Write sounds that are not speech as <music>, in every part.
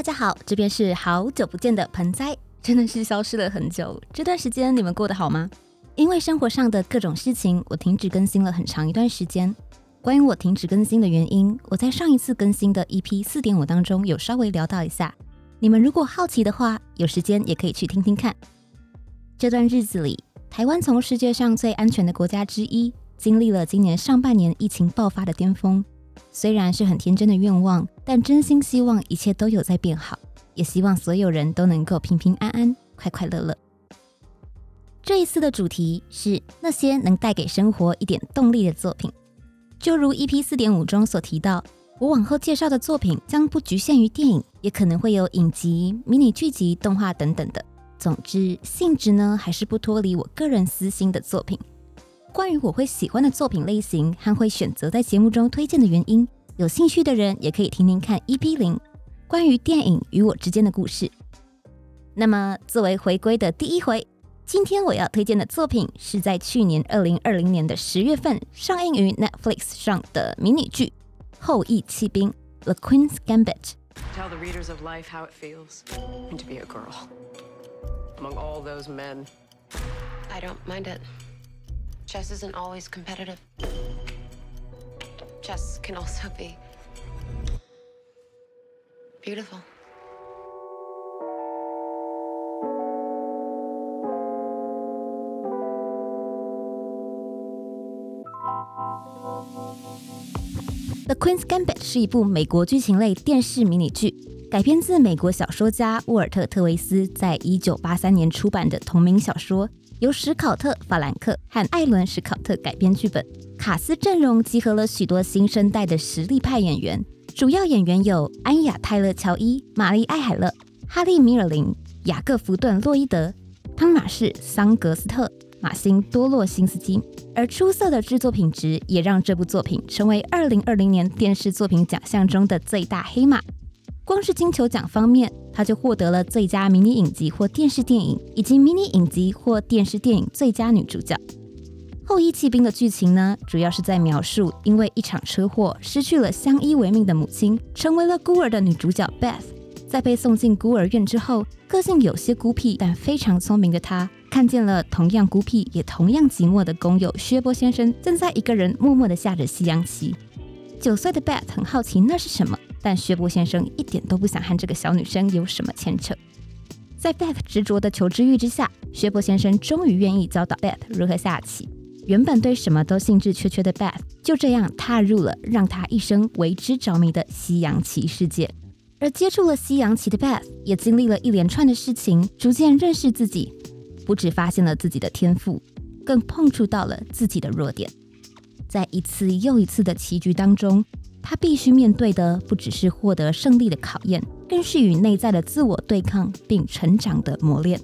大家好，这边是好久不见的盆栽，真的是消失了很久。这段时间你们过得好吗？因为生活上的各种事情，我停止更新了很长一段时间。关于我停止更新的原因，我在上一次更新的 EP 四点五当中有稍微聊到一下。你们如果好奇的话，有时间也可以去听听看。这段日子里，台湾从世界上最安全的国家之一，经历了今年上半年疫情爆发的巅峰。虽然是很天真的愿望，但真心希望一切都有在变好，也希望所有人都能够平平安安、快快乐乐。这一次的主题是那些能带给生活一点动力的作品，就如 EP 四点五中所提到，我往后介绍的作品将不局限于电影，也可能会有影集、迷你剧集、动画等等的。总之，性质呢还是不脱离我个人私心的作品。关于我会喜欢的作品类型和会选择在节目中推荐的原因，有兴趣的人也可以听听看 EP 零关于电影与我之间的故事。那么，作为回归的第一回，今天我要推荐的作品是在去年二零二零年的十月份上映于 Netflix 上的迷你剧《后羿弃兵》The Queen's Gambit。Tell the readers of life how it feels to be a girl among all those men. I don't mind it. Chess isn't always competitive. Chess can also be beautiful. The Queen's Gambit 是一部美国剧情类电视迷你剧，改编自美国小说家沃尔特·特维斯在一九八三年出版的同名小说。由史考特·法兰克和艾伦·史考特改编剧本，卡斯阵容集合了许多新生代的实力派演员，主要演员有安雅·泰勒·乔伊、玛丽·艾海勒、哈利·米尔林、雅各·福顿·洛伊德、汤马士·桑格斯特、马辛·多洛辛斯基。而出色的制作品质也让这部作品成为2020年电视作品奖项中的最大黑马。光是金球奖方面，他就获得了最佳迷你影集或电视电影，以及迷你影集或电视电影最佳女主角。后羿弃兵的剧情呢，主要是在描述因为一场车祸失去了相依为命的母亲，成为了孤儿的女主角 Beth。在被送进孤儿院之后，个性有些孤僻但非常聪明的她，看见了同样孤僻也同样寂寞的工友薛波先生正在一个人默默地下着西洋棋。九岁的 Beth 很好奇那是什么。但薛波先生一点都不想和这个小女生有什么牵扯。在 Beth 执着的求知欲之下，薛波先生终于愿意教导 Beth 如何下棋。原本对什么都兴致缺缺的 Beth 就这样踏入了让他一生为之着迷的西洋棋世界。而接触了西洋棋的 Beth 也经历了一连串的事情，逐渐认识自己，不止发现了自己的天赋，更碰触到了自己的弱点。在一次又一次的棋局当中。他必须面对的不只是获得胜利的考验，更是与内在的自我对抗并成长的磨练。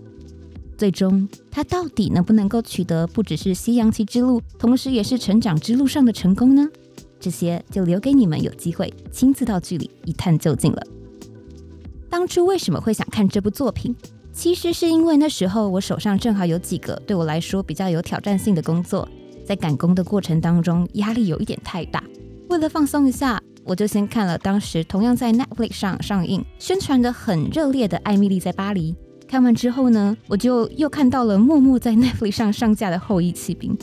最终，他到底能不能够取得不只是西洋棋之路，同时也是成长之路上的成功呢？这些就留给你们有机会亲自到剧里一探究竟了。当初为什么会想看这部作品？其实是因为那时候我手上正好有几个对我来说比较有挑战性的工作，在赶工的过程当中，压力有一点太大。为了放松一下，我就先看了当时同样在 Netflix 上上映、宣传的很热烈的《艾米丽在巴黎》。看完之后呢，我就又看到了默默在 Netflix 上上架的《后羿弃兵》。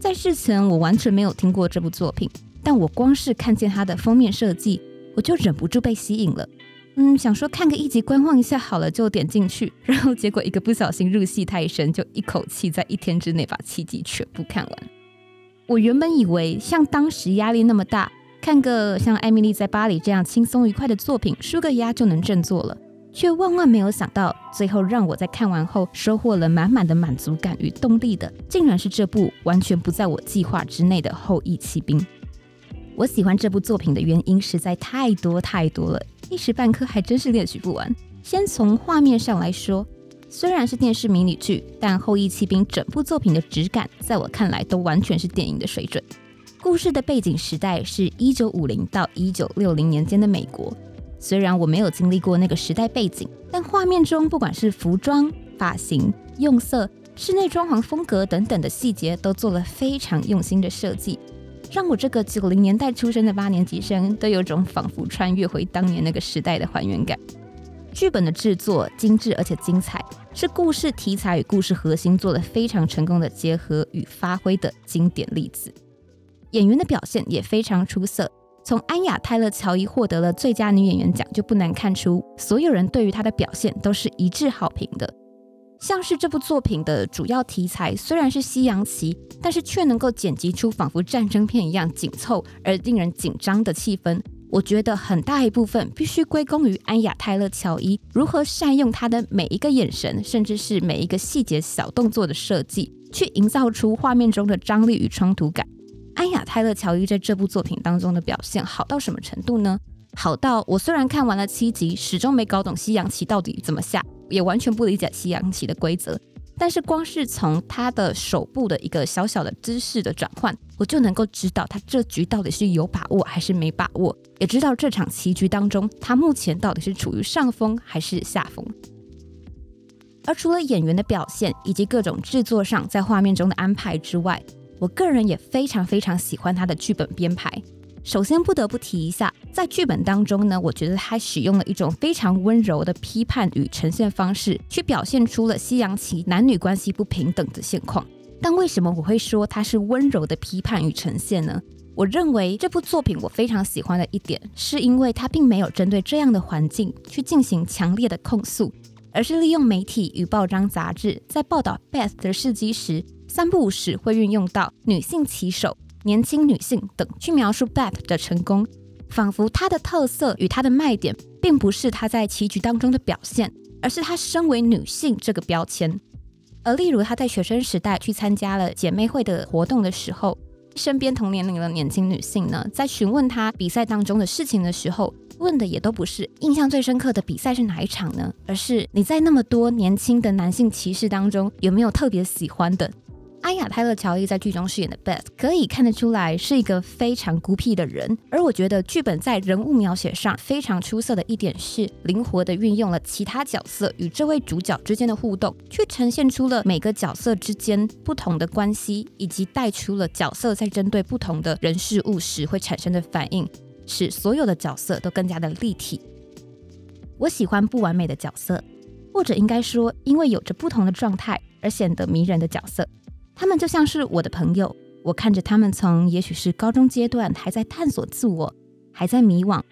在事前我完全没有听过这部作品，但我光是看见它的封面设计，我就忍不住被吸引了。嗯，想说看个一集观望一下好了，就点进去，然后结果一个不小心入戏太深，就一口气在一天之内把七集全部看完。我原本以为像当时压力那么大，看个像《艾米丽在巴黎》这样轻松愉快的作品，舒个压就能振作了，却万万没有想到，最后让我在看完后收获了满满的满足感与动力的，竟然是这部完全不在我计划之内的《后羿骑兵》。我喜欢这部作品的原因实在太多太多了，一时半刻还真是列举不完。先从画面上来说。虽然是电视迷你剧，但《后羿弃兵》整部作品的质感，在我看来都完全是电影的水准。故事的背景时代是一九五零到一九六零年间的美国。虽然我没有经历过那个时代背景，但画面中不管是服装、发型、用色、室内装潢风格等等的细节，都做了非常用心的设计，让我这个九零年代出生的八年级生都有种仿佛穿越回当年那个时代的还原感。剧本的制作精致而且精彩，是故事题材与故事核心做了非常成功的结合与发挥的经典例子。演员的表现也非常出色，从安雅·泰勒·乔伊获得了最佳女演员奖就不难看出，所有人对于她的表现都是一致好评的。像是这部作品的主要题材虽然是西洋棋，但是却能够剪辑出仿佛战争片一样紧凑而令人紧张的气氛。我觉得很大一部分必须归功于安雅·泰勒·乔伊如何善用她的每一个眼神，甚至是每一个细节小动作的设计，去营造出画面中的张力与冲突感。安雅·泰勒·乔伊在这部作品当中的表现好到什么程度呢？好到我虽然看完了七集，始终没搞懂西洋棋到底怎么下，也完全不理解西洋棋的规则。但是光是从他的手部的一个小小的姿势的转换，我就能够知道他这局到底是有把握还是没把握，也知道这场棋局当中他目前到底是处于上风还是下风。而除了演员的表现以及各种制作上在画面中的安排之外，我个人也非常非常喜欢他的剧本编排。首先不得不提一下，在剧本当中呢，我觉得他使用了一种非常温柔的批判与呈现方式，去表现出了西洋棋男女关系不平等的现况。但为什么我会说它是温柔的批判与呈现呢？我认为这部作品我非常喜欢的一点，是因为它并没有针对这样的环境去进行强烈的控诉，而是利用媒体与报章杂志在报道 Beth 的事迹时，三不五时会运用到女性棋手。年轻女性等去描述 Bat 的成功，仿佛她的特色与她的卖点，并不是她在棋局当中的表现，而是她身为女性这个标签。而例如她在学生时代去参加了姐妹会的活动的时候，身边同年龄的年轻女性呢，在询问她比赛当中的事情的时候，问的也都不是印象最深刻的比赛是哪一场呢，而是你在那么多年轻的男性骑士当中，有没有特别喜欢的？安雅·泰勒·乔伊在剧中饰演的 Beth，可以看得出来是一个非常孤僻的人。而我觉得剧本在人物描写上非常出色的一点是，灵活的运用了其他角色与这位主角之间的互动，去呈现出了每个角色之间不同的关系，以及带出了角色在针对不同的人事物时会产生的反应，使所有的角色都更加的立体。我喜欢不完美的角色，或者应该说，因为有着不同的状态而显得迷人的角色。他们就像是我的朋友，我看着他们从也许是高中阶段还在探索自我，还在迷惘，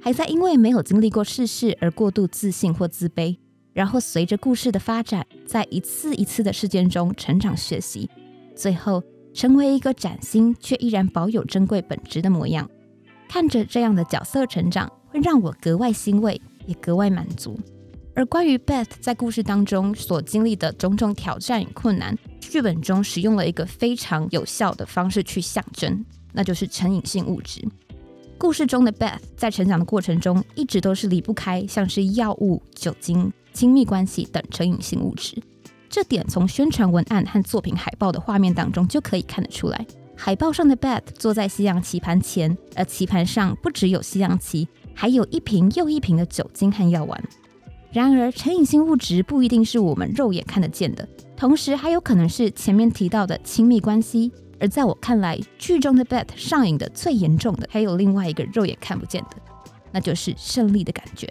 还在因为没有经历过世事而过度自信或自卑，然后随着故事的发展，在一次一次的事件中成长学习，最后成为一个崭新却依然保有珍贵本质的模样。看着这样的角色成长，会让我格外欣慰，也格外满足。而关于 Beth 在故事当中所经历的种种挑战与困难，剧本中使用了一个非常有效的方式去象征，那就是成瘾性物质。故事中的 Beth 在成长的过程中，一直都是离不开像是药物、酒精、亲密关系等成瘾性物质。这点从宣传文案和作品海报的画面当中就可以看得出来。海报上的 Beth 坐在西洋棋盘前，而棋盘上不只有西洋棋，还有一瓶又一瓶的酒精和药丸。然而，成瘾性物质不一定是我们肉眼看得见的，同时还有可能是前面提到的亲密关系。而在我看来，剧中的 bet 上瘾的最严重的，还有另外一个肉眼看不见的，那就是胜利的感觉。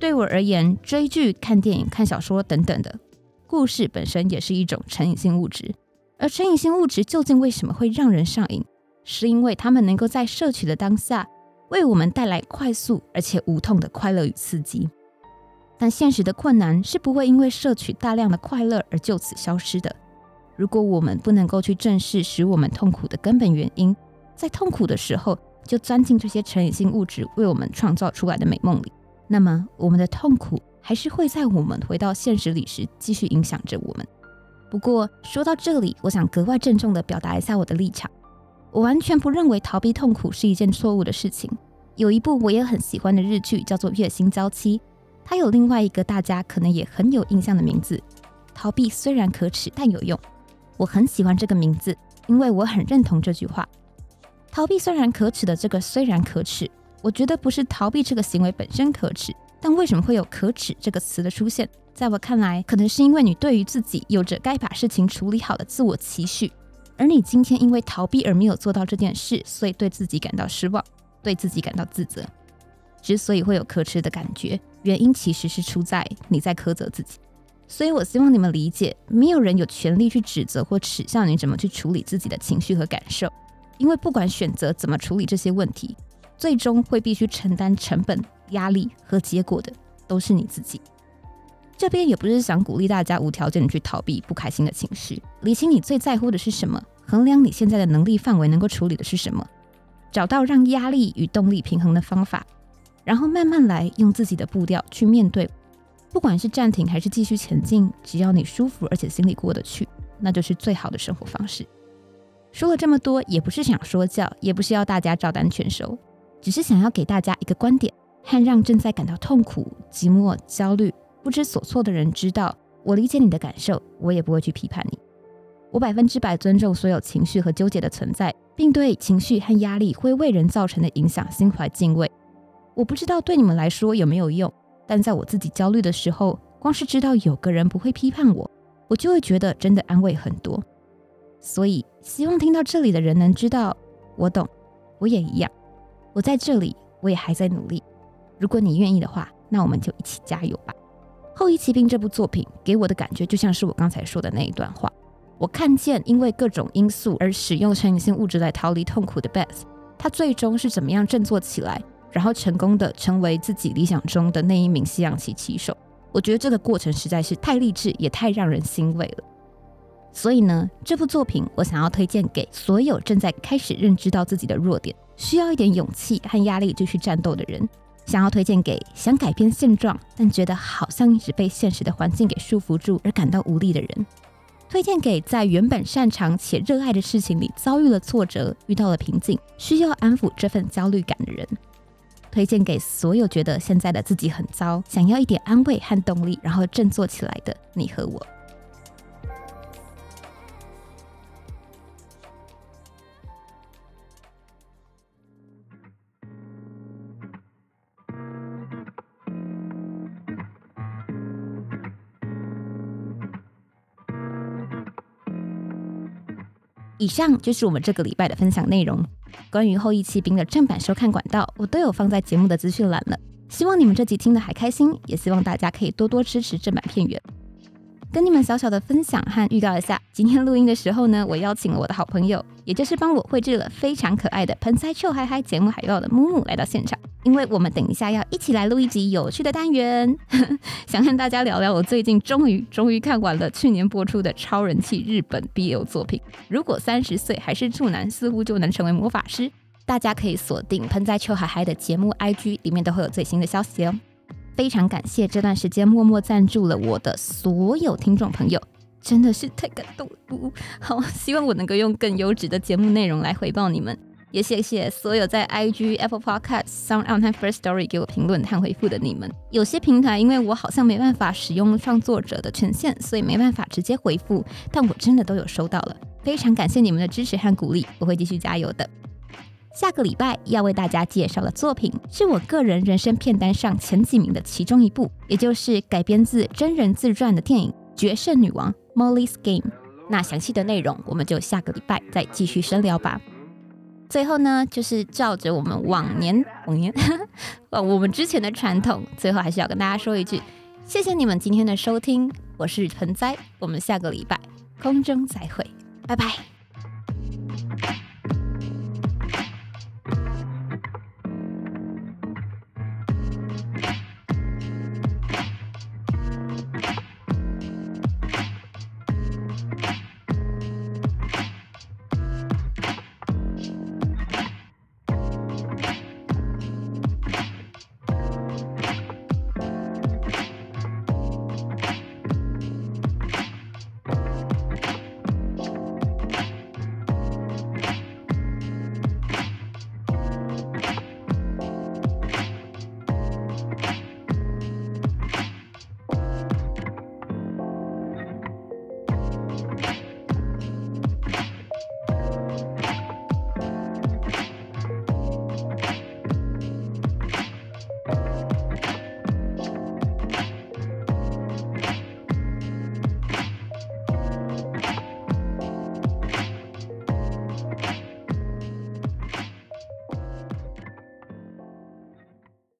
对我而言，追剧、看电影、看小说等等的故事本身也是一种成瘾性物质。而成瘾性物质究竟为什么会让人上瘾？是因为他们能够在摄取的当下，为我们带来快速而且无痛的快乐与刺激。但现实的困难是不会因为摄取大量的快乐而就此消失的。如果我们不能够去正视使我们痛苦的根本原因，在痛苦的时候就钻进这些成瘾性物质为我们创造出来的美梦里，那么我们的痛苦还是会在我们回到现实里时继续影响着我们。不过说到这里，我想格外郑重地表达一下我的立场：我完全不认为逃避痛苦是一件错误的事情。有一部我也很喜欢的日剧叫做《月薪娇妻》。它有另外一个大家可能也很有印象的名字，逃避虽然可耻，但有用。我很喜欢这个名字，因为我很认同这句话。逃避虽然可耻的这个虽然可耻，我觉得不是逃避这个行为本身可耻，但为什么会有可耻这个词的出现？在我看来，可能是因为你对于自己有着该把事情处理好的自我期许，而你今天因为逃避而没有做到这件事，所以对自己感到失望，对自己感到自责。之所以会有可耻的感觉，原因其实是出在你在苛责自己。所以我希望你们理解，没有人有权利去指责或耻笑你怎么去处理自己的情绪和感受，因为不管选择怎么处理这些问题，最终会必须承担成本、压力和结果的都是你自己。这边也不是想鼓励大家无条件的去逃避不开心的情绪，理清你最在乎的是什么，衡量你现在的能力范围能够处理的是什么，找到让压力与动力平衡的方法，然后慢慢来，用自己的步调去面对。不管是暂停还是继续前进，只要你舒服而且心里过得去，那就是最好的生活方式。说了这么多，也不是想说教，也不是要大家照单全收，只是想要给大家一个观点，和让正在感到痛苦、寂寞、焦虑、不知所措的人知道，我理解你的感受，我也不会去批判你。我百分之百尊重所有情绪和纠结的存在，并对情绪和压力会为人造成的影响心怀敬畏。我不知道对你们来说有没有用。但在我自己焦虑的时候，光是知道有个人不会批判我，我就会觉得真的安慰很多。所以希望听到这里的人能知道，我懂，我也一样，我在这里，我也还在努力。如果你愿意的话，那我们就一起加油吧。《后羿骑兵》这部作品给我的感觉就像是我刚才说的那一段话。我看见因为各种因素而使用成瘾性物质来逃离痛苦的 Beth，他最终是怎么样振作起来？然后成功的成为自己理想中的那一名西洋棋棋手，我觉得这个过程实在是太励志，也太让人欣慰了。所以呢，这部作品我想要推荐给所有正在开始认知到自己的弱点，需要一点勇气和压力就去战斗的人，想要推荐给想改变现状，但觉得好像一直被现实的环境给束缚住而感到无力的人，推荐给在原本擅长且热爱的事情里遭遇了挫折、遇到了瓶颈，需要安抚这份焦虑感的人。推荐给所有觉得现在的自己很糟，想要一点安慰和动力，然后振作起来的你和我。以上就是我们这个礼拜的分享内容。关于后羿骑兵的正版收看管道，我都有放在节目的资讯栏了。希望你们这集听的还开心，也希望大家可以多多支持正版片源。跟你们小小的分享和预告一下，今天录音的时候呢，我邀请了我的好朋友，也就是帮我绘制了非常可爱的盆栽臭嗨嗨节目海报的木木来到现场，因为我们等一下要一起来录一集有趣的单元，<laughs> 想和大家聊聊我最近终于终于看完了去年播出的超人气日本 BL 作品。如果三十岁还是处男，似乎就能成为魔法师。大家可以锁定喷在秋海嗨的节目 IG，里面都会有最新的消息哦。非常感谢这段时间默默赞助了我的所有听众朋友，真的是太感动了。好，希望我能够用更优质的节目内容来回报你们。也谢谢所有在 IG、Apple Podcast、Sound On 和 First Story 给我评论和回复的你们。有些平台因为我好像没办法使用创作者的权限，所以没办法直接回复，但我真的都有收到了。非常感谢你们的支持和鼓励，我会继续加油的。下个礼拜要为大家介绍的作品，是我个人人生片单上前几名的其中一部，也就是改编自真人自传的电影《决胜女王 Molly's Game》。那详细的内容，我们就下个礼拜再继续深聊吧。最后呢，就是照着我们往年往年 <laughs> 呃我们之前的传统，最后还是要跟大家说一句：谢谢你们今天的收听，我是盆栽，我们下个礼拜空中再会，拜拜。